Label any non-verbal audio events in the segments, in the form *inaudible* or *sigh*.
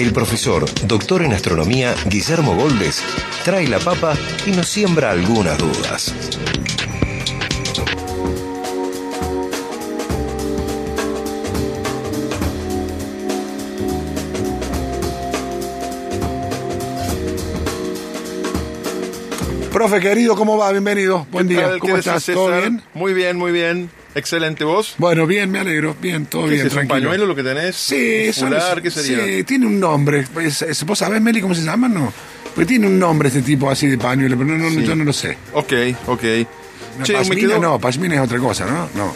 el profesor, doctor en astronomía, Guillermo Goldes, trae la papa y nos siembra algunas dudas. Profe querido, ¿cómo va? Bienvenido. Buen ¿Qué día. ¿Cómo ¿Qué estás? ¿Todo bien? Muy bien, muy bien. Excelente, ¿vos? Bueno, bien, me alegro. Bien, todo ¿Qué bien, es, ¿Un tranquilo. pañuelo lo que tenés? Sí, ¿Un son- fular? ¿Qué sería? Sí, tiene un nombre. Es- es- ¿Vos sabés, Meli, cómo se llama? No. Porque tiene un nombre este tipo así de pañuelo, pero no, no, Sí. yo no lo sé. Ok, ok. No, Che, quedó... no, pashmina es otra cosa, ¿no? No.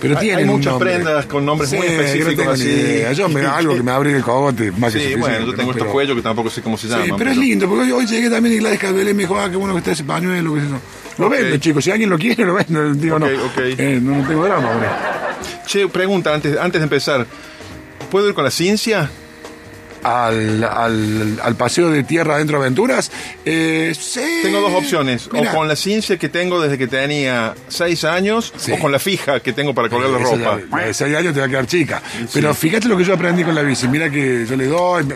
Pero Hay- tiene hay un muchas nombre. prendas con nombres muy Sí, específicos no tengo ni así. idea. Yo me, algo que me abre el cogote más que Sí, suficiente, bueno, yo tengo estos Pero- cuellos que tampoco sé cómo se llaman. Sí, pero es lindo, porque hoy, hoy llegué también y Gladys Casbelé me dijo, ah, qué bueno que está ese pañuelo. Que es eso. Lo Ok. vendo, chicos, si alguien lo quiere, lo vendo. *laughs* Digo, no. Eh, no, no tengo drama, hombre. Che, pregunta antes, antes de empezar. ¿Puedo ir con la ciencia? Al, al, al paseo de tierra dentro de aventuras, eh, sí. Tengo dos opciones. O con la ciencia que tengo desde que tenía seis años, Sí. o con la fija que tengo para colgar la esa ropa. ya- la de seis años te va a quedar chica. Pero fíjate lo que yo aprendí con la bici. Mira que yo le doy,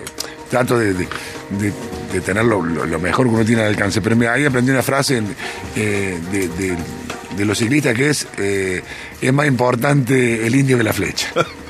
trato de, de, de- de tener lo, mejor que uno tiene al alcance. Pero mira, ahí aprendí una frase eh, de, de- de los ciclistas que es, eh, es más importante el indio que la flecha. *laughs*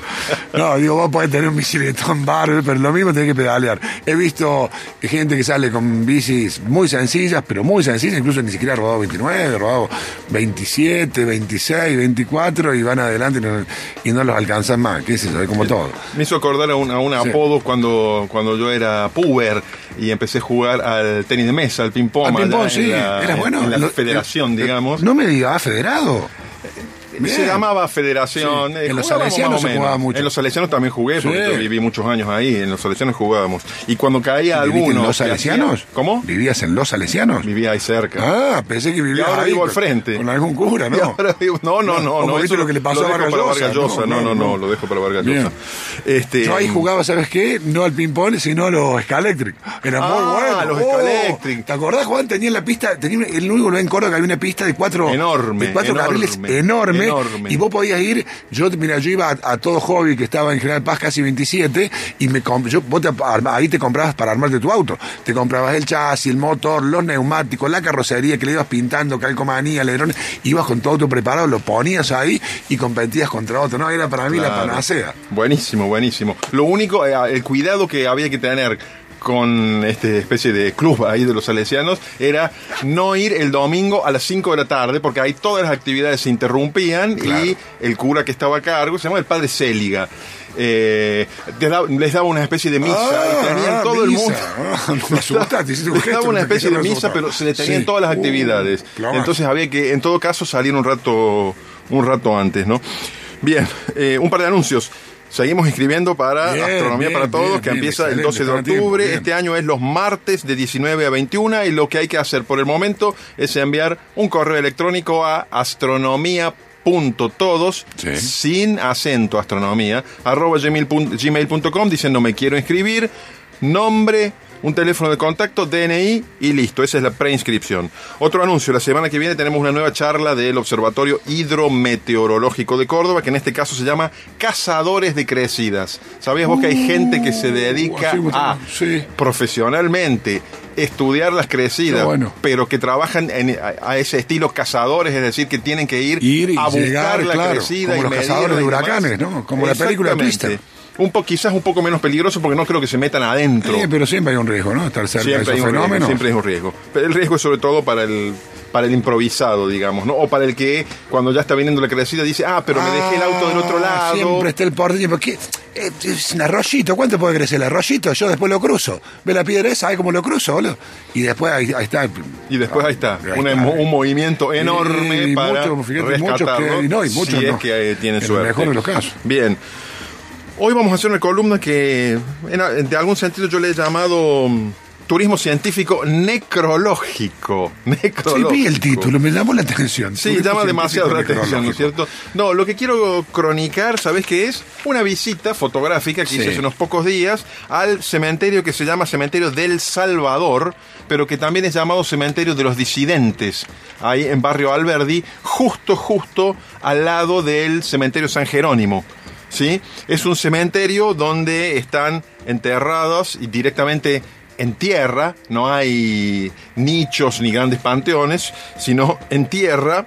No, digo, vos podés tener un bicicletón bárbaro, pero lo mismo tenés que pedalear. He visto gente que sale con bicis muy sencillas, pero muy sencillas, incluso ni siquiera ha rodado 29, ha rodado 27, 26, 24 y van adelante y no, y no los alcanzan más, qué es eso, es como todo. Me hizo acordar a un, a un Sí. apodo cuando, cuando yo era puber y empecé a jugar al tenis de mesa, al ping-pong. Al ping-pong, sí, la- era en- bueno. En la Lo- federación, eh, digamos. No me digas, federado. Se bien. llamaba federación. Sí. eh, En los salesianos se jugaba mucho. En los salesianos también jugué, porque Sí. yo viví muchos años ahí. En los salesianos jugábamos. Y cuando caía ¿Viviste alguno. en los salesianos? hacía- ¿Cómo? ¿Vivías en los salesianos? Vivía ahí cerca. Ah, pensé que vivías Y ahora ahí vivo al frente. Con algún cura, ¿no? *laughs* ahora vivo- no, no, no, no. eso lo que le pasó a Vargas Llosa. No, no, no, lo dejo para Vargas. Llosa. Este, Yo ahí jugaba, ¿sabes qué? No al ping-pong, sino a los Scalectric. Era muy Ah, bueno. los Oh, Scalectric. ¿Te acordás, Juan? Tenía en la pista, tenía el único lugar en Córdoba que había una pista de cuatro, Enorme, de cuatro carriles enorme, enorme. Y vos podías ir, yo, mira, yo iba a, a todo hobby que estaba en General Paz casi 27 y me yo, vos te ahí te comprabas para armarte tu auto. Te comprabas el chasis, el motor, los neumáticos, la carrocería que le ibas pintando, calcomanía, alerones, ibas con tu auto preparado, lo ponías ahí y competías contra otro. No, era para mí la panacea. Buenísimo, buenísimo. Lo único, eh, el cuidado que había que tener con esta especie de club ahí de los salesianos era no ir el domingo a las 5 de la tarde porque ahí todas las actividades se interrumpían y el cura que estaba a cargo se llamaba el padre Céliga. Eh, les, daba, una especie de misa y tenían Ah, todo el mundo. Ah, me asustaste, Les gesto, daba una especie de misa, pero se le tenían Sí. todas las Uh, actividades. Entonces había que, en todo caso, salir un rato, un rato antes, ¿no? Bien, eh, un par de anuncios. Seguimos inscribiendo para Bien, Astronomía bien, para Todos, bien, que empieza el excelente, 12 de tiempo, octubre. este año es los martes de 19 a 21 y lo que hay que hacer por el momento es enviar un correo electrónico a astronomía.todos Sí. sin acento astronomía arroba gmail.com diciendo me quiero inscribir nombre un teléfono de contacto, DNI y listo. Esa es la preinscripción. Otro anuncio, la semana que viene tenemos una nueva charla del Observatorio Hidrometeorológico de Córdoba, que en este caso se llama Cazadores de Crecidas. ¿Sabías vos que hay gente que se dedica así como a profesionalmente estudiar las crecidas, bueno. pero que trabajan en, a, a ese estilo cazadores, es decir, que tienen que ir, a buscar llegar, la claro, crecida como y los cazadores de huracanes, ¿no? Como la película Exactamente. Un po, quizás un poco menos peligroso porque no creo que se metan adentro. Sí, pero siempre hay un riesgo, ¿no? Estar cerca siempre, de hay un riesgo, fenómenos. siempre hay un riesgo. Pero el riesgo es sobre todo para el para el improvisado, digamos, ¿no? O para el que cuando ya está viniendo la crecida dice, ah, pero me dejé el auto del otro Ah, lado. Siempre está el porteño. ¿Qué? Eh, Es un arroyito. ¿Cuánto puede crecer el arroyito? Yo después lo cruzo. Ve la piedra esa, ¿sabe cómo lo cruzo, boludo? Y después ahí, ahí está. Y después ahí está, Ahí una- está. un movimiento enorme Y para muchos, fíjate, muchos rescatarlo, que- y no, y muchos si no. es que tienen En el suerte. mejor de los casos. Bien. Hoy vamos a hacer una columna que en, de algún sentido yo le he llamado mm, turismo científico necrológico. *laughs* necrológico. Sí, vi el título, me llamó la atención. Sí, Turismo llama demasiado la atención, ¿no es cierto? No, lo que quiero cronicar, ¿sabes qué es? Una visita fotográfica que Sí. hice hace unos pocos días al cementerio que se llama Cementerio del Salvador, pero que también es llamado Cementerio de los Disidentes, ahí en Barrio Alberdi, justo, justo al lado del Cementerio San Jerónimo. ¿Sí? Es un cementerio donde están enterrados y directamente en tierra, no hay nichos ni grandes panteones, sino en tierra.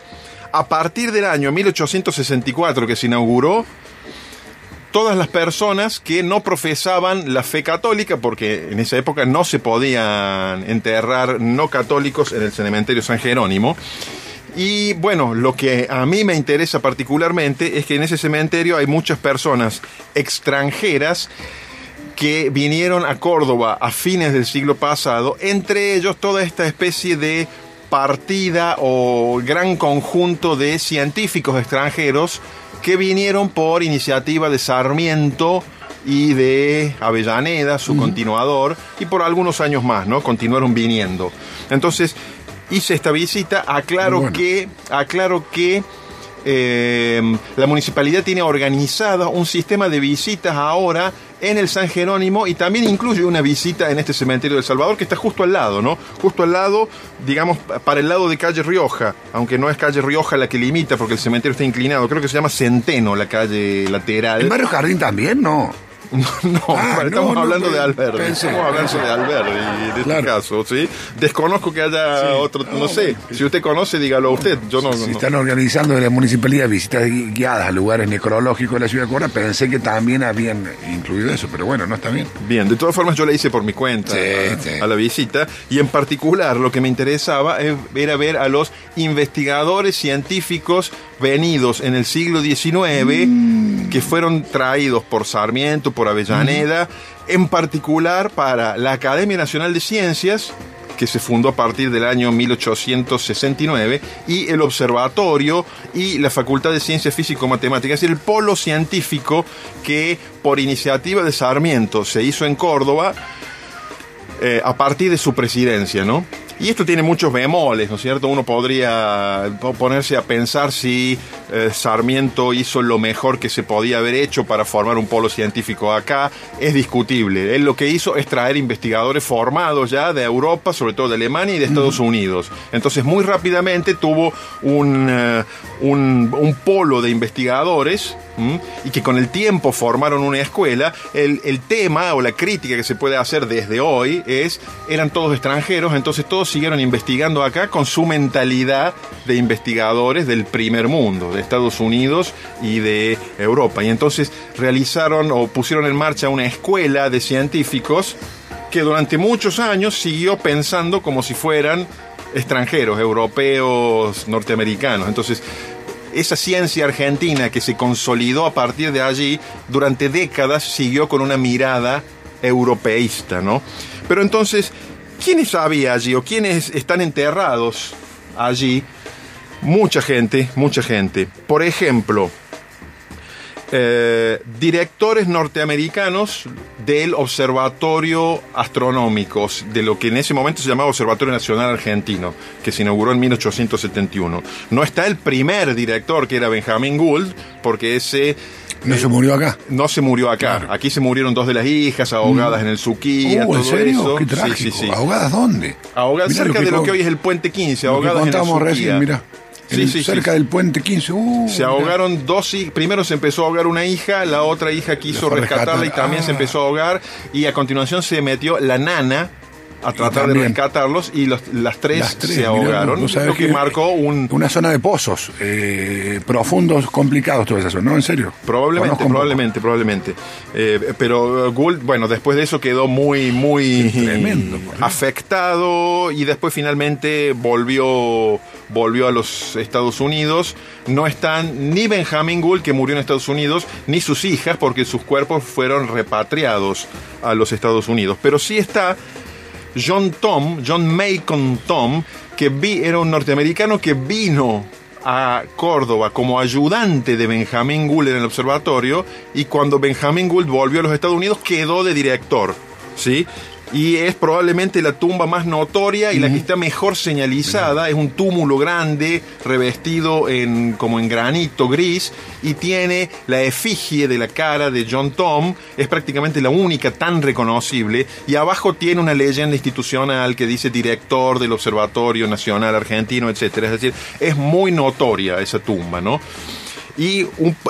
A partir del año 1864 que se inauguró, todas las personas que no profesaban la fe católica, porque en esa época no se podían enterrar no católicos en el cementerio San Jerónimo. Y bueno, lo que a mí me interesa particularmente es que en ese cementerio hay muchas personas extranjeras que vinieron a Córdoba a fines del siglo pasado, entre ellos toda esta especie de partida o gran conjunto de científicos extranjeros que vinieron por iniciativa de Sarmiento y de Avellaneda, su continuador, y por algunos años más, ¿no? Continuaron viniendo. Entonces, hice esta visita, aclaro Bueno. que, aclaro que eh, la municipalidad tiene organizada un sistema de visitas ahora en el San Jerónimo y también incluye una visita en este cementerio del Salvador que está justo al lado, ¿no? Justo al lado, digamos, para el lado de calle Rioja, aunque no es calle Rioja la que limita porque el cementerio está inclinado, creo que se llama Centeno la calle lateral. ¿En Barrio Jardín también? No. No, *laughs* no, Ah, estamos no, no, hablando de pensé- Estamos hablando de Alberdi en este Claro. caso, ¿sí? Desconozco que haya Sí. otro, no, No, sé. Si usted conoce, dígalo usted. Yo no. Si no- están organizando de la municipalidad visitas gui- guiadas a lugares necrológicos de la ciudad de Córdoba, pensé que también habían incluido eso, pero bueno, no está bien. Bien, de todas formas yo le hice por mi cuenta Sí, a, sí. a la visita y en particular lo que me interesaba era ver a los investigadores científicos venidos en el siglo XIX Mm. que fueron traídos por Sarmiento, por Avellaneda, en particular para la Academia Nacional de Ciencias que se fundó a partir del año 1869, y el observatorio y la Facultad de Ciencias Físico-Matemáticas, es decir, el polo científico que por iniciativa de Sarmiento se hizo en Córdoba eh, a partir de su presidencia, ¿no? Y esto tiene muchos bemoles, ¿no es cierto? Uno podría po- ponerse a pensar si eh, Sarmiento hizo lo mejor que se podía haber hecho para formar un polo científico acá. Es discutible. Él lo que hizo es traer investigadores formados ya de Europa, sobre todo de Alemania y de Estados Unidos. Entonces, muy rápidamente tuvo un, eh, un, un polo de investigadores ¿m? y que con el tiempo formaron una escuela. El, el tema o la crítica que se puede hacer desde hoy es, eran todos extranjeros, entonces todos siguieron investigando acá con su mentalidad de investigadores del primer mundo, de Estados Unidos y de Europa. Y entonces realizaron o pusieron en marcha una escuela de científicos que durante muchos años siguió pensando como si fueran extranjeros, europeos, norteamericanos. Entonces, esa ciencia argentina que se consolidó a partir de allí, durante décadas siguió con una mirada europeísta, ¿no? Pero entonces, ¿quiénes había allí o quiénes están enterrados allí? Mucha gente, mucha gente. Por ejemplo, eh, directores norteamericanos del Observatorio Astronómico, de lo que en ese momento se llamaba Observatorio Nacional Argentino, que se inauguró en 1871. No está el primer director, que era Benjamin Gould, porque ese No se murió acá. no se murió acá. Claro. Aquí se murieron dos de las hijas ahogadas en el Suquía, Uh, ¿En todo serio? eso. Qué Sí, trágico. sí, sí. ¿Ahogadas dónde? Ahogadas Mirá cerca de lo que hoy es el Puente 15, lo que ahogadas en el Suquía. recién, mirá. Sí, sí, cerca sí. del puente 15. Uh, Se mirá. ahogaron dos hijas. Primero se empezó a ahogar una hija, la otra hija quiso rescatarla y también se Ah. empezó a ahogar. Y a continuación se metió la nana a tratar de rescatarlos y los- las, tres Las tres, se mirá, ahogaron. sabés lo que, marcó un. Una zona de pozos eh, profundos, complicados, toda esa zona, ¿no? En serio. Probablemente, poco. probablemente, probablemente. Eh, pero uh, Gould, bueno, después de eso quedó muy, muy tremendo, afectado y después finalmente volvió, volvió a los Estados Unidos. No están ni Benjamin Gould, que murió en Estados Unidos, ni sus hijas, porque sus cuerpos fueron repatriados a los Estados Unidos. Pero sí está John Tom, John Macon Tom, que vi, era un norteamericano que vino a Córdoba como ayudante de Benjamín Gould en el observatorio y cuando Benjamín Gould volvió a los Estados Unidos quedó de director. ¿Sí? Y es probablemente la tumba más notoria y la que está mejor señalizada. Es un túmulo grande, revestido en, como en granito gris, y tiene la efigie de la cara de John Tom, es prácticamente la única tan reconocible, y abajo tiene una leyenda institucional que dice director del Observatorio Nacional Argentino, etc. Es decir, es muy notoria esa tumba, ¿no? Y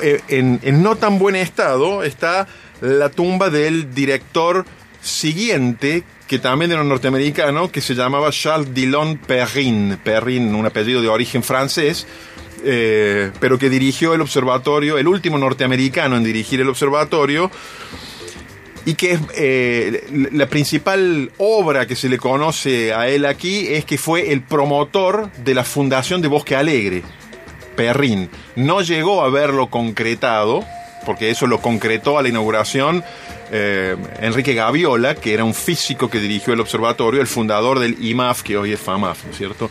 eh, en, en no tan buen estado está la tumba del director siguiente, que también era norteamericano, que se llamaba Charles Dillon Perrin, Perrin, un apellido de origen francés, eh, pero que dirigió el observatorio, el último norteamericano en dirigir el observatorio, y que eh, la principal obra que se le conoce a él aquí es que fue el promotor de la fundación de Bosque Alegre, Perrin. No llegó a verlo concretado, porque eso lo concretó a la inauguración eh, Enrique Gaviola, que era un físico que dirigió el observatorio, el fundador del IMAF, que hoy es FAMAF, ¿no es cierto?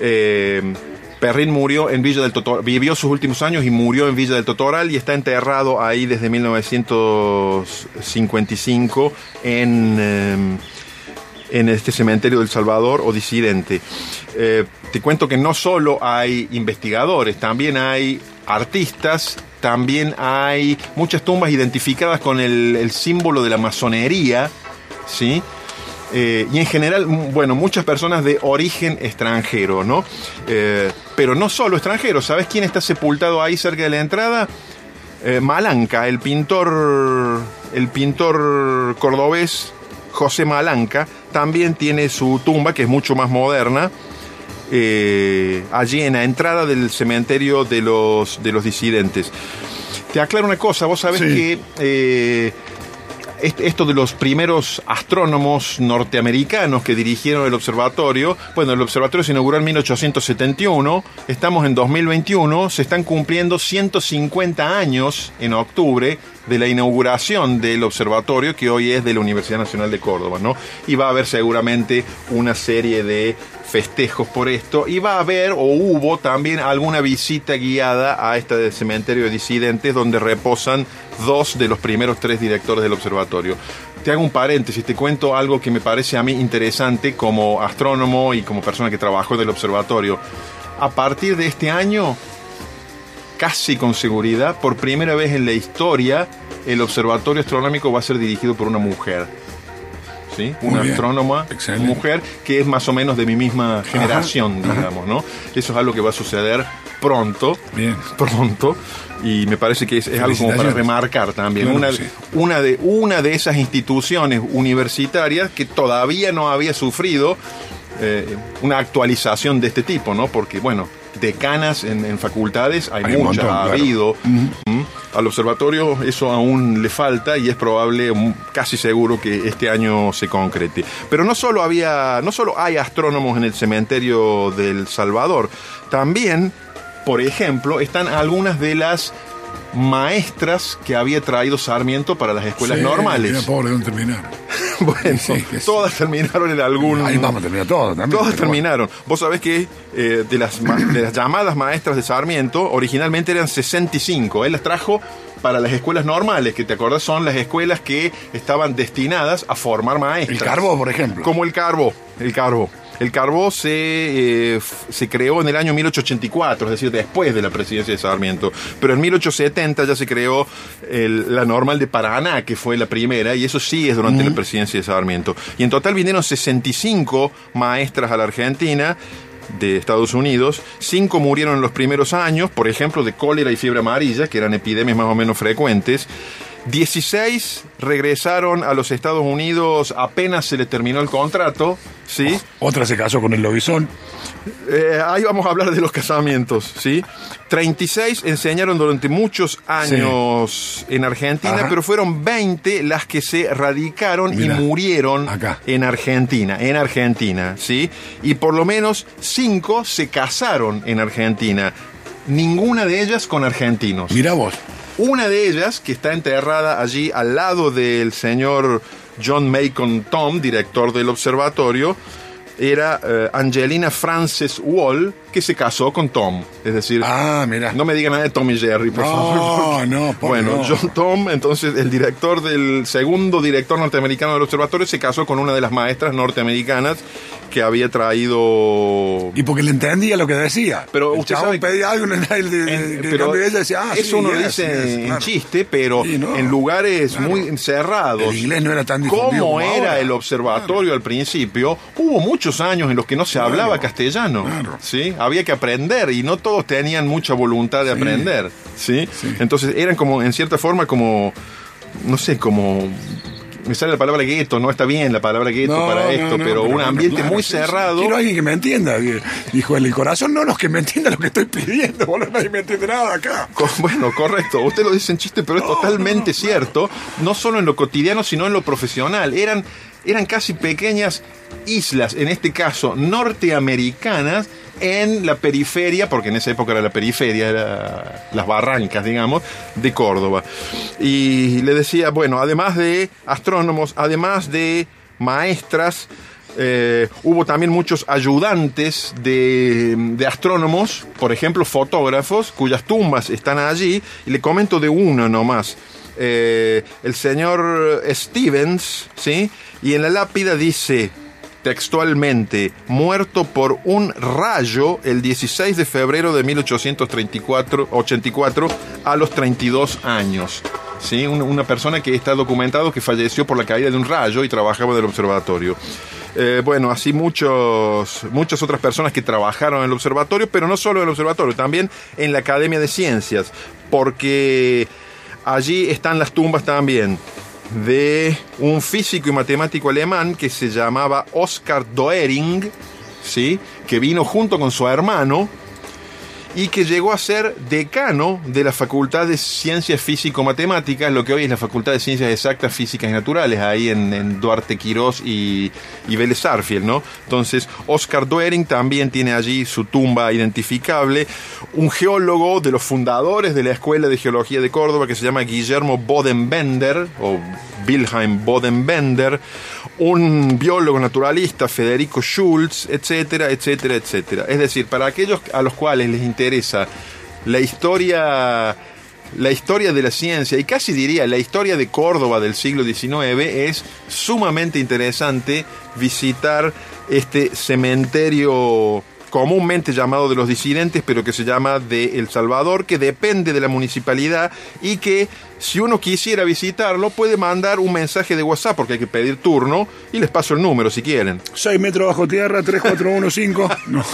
Eh, Perrin murió en Villa del Totoral, vivió sus últimos años y murió en Villa del Totoral y está enterrado ahí desde 1955 en, eh, en este cementerio del Salvador o disidente. te cuento que no solo hay investigadores, también hay artistas también hay muchas tumbas identificadas con el, símbolo de la masonería, ¿sí? Eh, y en general, bueno, muchas personas de origen extranjero, ¿no? Eh, pero no solo extranjeros, ¿sabes quién está sepultado ahí cerca de la entrada? Eh, Malanca, el pintor, el pintor cordobés José Malanca, también tiene su tumba, que es mucho más moderna, eh, allí en la entrada del cementerio de los, de los disidentes. Te aclaro una cosa, vos sabés que eh, esto de los primeros astrónomos norteamericanos que dirigieron el observatorio, bueno, el observatorio se inauguró en 1871, estamos en 2021, se están cumpliendo 150 años en octubre de la inauguración del observatorio que hoy es de la Universidad Nacional de Córdoba, ¿no? Y va a haber seguramente una serie de festejos por esto y va a haber o hubo también alguna visita guiada a este cementerio de disidentes donde reposan dos de los primeros tres directores del observatorio. Te hago un paréntesis, te cuento algo que me parece a mí interesante como astrónomo y como persona que trabajó en el observatorio. A partir de este año, casi con seguridad, por primera vez en la historia, el observatorio astronómico va a ser dirigido por una mujer. ¿Sí? una astrónoma mujer que es más o menos de mi misma generación, digamos, ¿no? Eso es algo que va a suceder pronto, Bien. pronto, y me parece que es, algo como para remarcar también. una, una, de, una de esas instituciones universitarias que todavía no había sufrido eh, una actualización de este tipo, ¿no? Porque, bueno, decanas en, en facultades hay, muchas, ha habido. Al observatorio eso aún le falta y es probable, casi seguro que este año se concrete. Pero no solo había, no solo hay astrónomos en el cementerio del Salvador, también, por ejemplo, están algunas de las maestras que había traído Sarmiento para las escuelas normales. pobre, ¿dónde terminaron? *laughs* bueno, todas terminaron en algún... Ahí vamos a terminar todas también. Todas terminaron. Vos sabés que eh, de, las de las llamadas maestras de Sarmiento, originalmente eran 65. Él las trajo para las escuelas normales, que te acordás son las escuelas que estaban destinadas a formar maestras. El Carbo, por ejemplo. Como el Carbo, el Carbo. El Carbó se, eh, se creó en el año 1884, es decir, después de la presidencia de Sarmiento. Pero en 1870 ya se creó la normal de Paraná, que fue la primera, y eso sí es durante la presidencia de Sarmiento. Y en total vinieron 65 maestras a la Argentina de Estados Unidos. Cinco murieron en los primeros años, por ejemplo, de cólera y fiebre amarilla, que eran epidemias más o menos frecuentes. 16 regresaron a los Estados Unidos apenas se le terminó el contrato, ¿sí? Otra se casó con el lobizón. Eh, ahí vamos a hablar de los casamientos, ¿sí? 36 enseñaron durante muchos años en Argentina, pero fueron 20 las que se radicaron y murieron en Argentina, en Argentina, ¿sí? Y por lo menos 5 se casaron en Argentina. Ninguna de ellas con argentinos. Mira vos. Una de ellas, que está enterrada allí al lado del señor John Macon Tom, director del observatorio, era eh, Angelina Frances Wall, que se casó con Tom. Es decir, Ah, mira. no me digan nada de Tom y Jerry, por No, favor. no, por Bueno, no. John Tom, entonces el director del segundo director norteamericano del observatorio, se casó con una de las maestras norteamericanas que había traído Y porque le entendía lo que decía. Pero El usted sabe pedía algo en el, En- pero ella decía, ah, eso sí, uno yes, dice yes, en claro. chiste, pero Sí, no. en lugares Claro. muy cerrados. El inglés no era tan difundido Como era ahora. el observatorio al principio, hubo muchos años en los que no se hablaba castellano. Claro. ¿sí? Había que aprender y no todos tenían mucha voluntad de aprender. ¿sí? Entonces eran como, en cierta forma, como, no sé, como... Me sale la palabra gueto, no está bien la palabra gueto No, para esto, no, pero un ambiente claro, muy cerrado. Quiero alguien que me entienda. Dijo el corazón, no, los que me entienda lo que estoy pidiendo, boludo, nadie me entiende nada acá. Co- Bueno, correcto. Usted lo dice en chiste, pero es totalmente cierto. No solo en lo cotidiano, sino en lo profesional. Eran, eran casi pequeñas islas, en este caso norteamericanas, en la periferia, porque en esa época era la periferia, era las barrancas, digamos, de Córdoba. Y le decía, bueno, además de astrónomos, además de maestras, eh, hubo también muchos ayudantes de, de astrónomos, por ejemplo, fotógrafos, cuyas tumbas están allí. Y le comento de uno nomás. Eh, el señor Stevens, ¿sí? Y en la lápida dice textualmente, muerto por un rayo el 16 de febrero de 1834 84, a los 32 años. ¿sí? Una, persona que está documentado que falleció por la caída de un rayo y trabajaba en el observatorio. Eh, bueno, así muchos, muchas otras personas que trabajaron en el observatorio, pero no solo en el observatorio, también en la Academia de Ciencias, porque allí están las tumbas también de un físico y matemático alemán que se llamaba Oskar Doering, ¿sí? que vino junto con su hermano y que llegó a ser decano de la Facultad de Ciencias Físico-Matemáticas, lo que hoy es la Facultad de Ciencias Exactas, Físicas y Naturales, ahí en, Duarte Quirós y, y Vélez Sarsfield, ¿no? Entonces, Oscar Doering también tiene allí su tumba identificable, un geólogo de los fundadores de la Escuela de Geología de Córdoba que se llama Guillermo Bodenbender, o Wilhelm Bodenbender, un biólogo naturalista, Federico Schultz, etcétera, etcétera, etcétera. Es decir, para aquellos a los cuales les interesa la historia, la historia de la ciencia y casi diría la historia de Córdoba del siglo XIX, es sumamente interesante visitar este cementerio comúnmente llamado de los disidentes, pero que se llama de El Salvador, que depende de la municipalidad y que si uno quisiera visitarlo puede mandar un mensaje de WhatsApp porque hay que pedir turno y les paso el número si quieren. 6 metros bajo tierra, 3415. *laughs* No.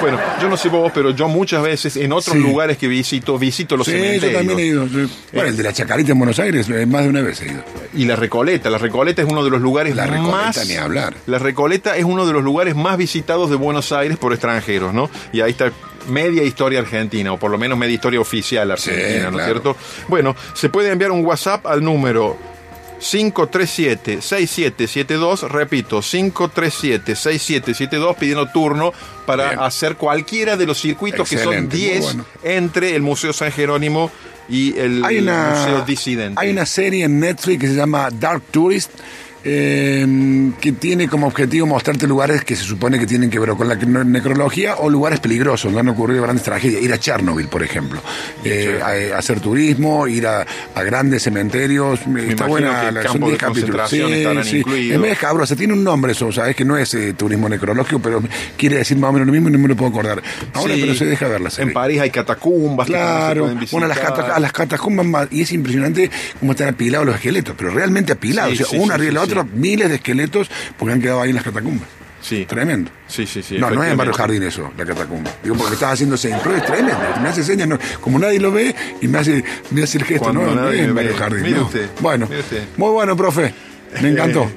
Bueno, yo no sé vos, pero yo muchas veces en otros Sí. lugares que visito, visito los Sí, yo cementerios. también he ido. sí. Bueno, el de la Chacarita en Buenos Aires, eh, más de una vez he ido. Y la Recoleta, la Recoleta es uno de los lugares La Recoleta, más ni hablar. La Recoleta es uno de los lugares más visitados de Buenos Aires por extranjeros, ¿no? Y ahí está media historia argentina, o por lo menos media historia oficial argentina, ¿no es claro. cierto? Bueno, se puede enviar un WhatsApp al número 537-6772, repito, 537-6772, pidiendo turno para Bien. hacer cualquiera de los circuitos que son Excelente, muy 10 bueno. entre el Museo San Jerónimo y el Hay una, Museo Disidente. hay una serie en Netflix que se llama Dark Tourist. Eh, que tiene como objetivo mostrarte lugares que se supone que tienen que ver con la ne- necrología o lugares peligrosos donde han ocurrido grandes tragedias. Ir a Chernobyl, por ejemplo. Eh, a, a hacer turismo, ir a, a grandes cementerios. Está imagino buena que la son de 10 capítulos. estarán incluidos. Es medio escabrosa, tiene un nombre eso, sabes que no es eh, turismo necrológico, pero quiere decir más o menos lo mismo y no me lo puedo acordar. Ahora, Sí, pero se deja ver la serie. En París hay catacumbas que se Claro, pueden bueno, las, catacumbas más, y es impresionante cómo están apilados los esqueletos, pero realmente apilados, o sea, uno arriba de la otra, miles de esqueletos porque han quedado ahí en las catacumbas. Sí. Tremendo. Sí, sí, sí. no, no es en Barrio. Jardín eso, la catacumba. Digo, porque estás haciendo pero es tremendo. Me hace señas, no, como nadie lo ve, y me hace, me hace el gesto, Cuando no, no es en. Barrio Jardín. No. usted, Bueno, usted. muy bueno, profe. Me encantó.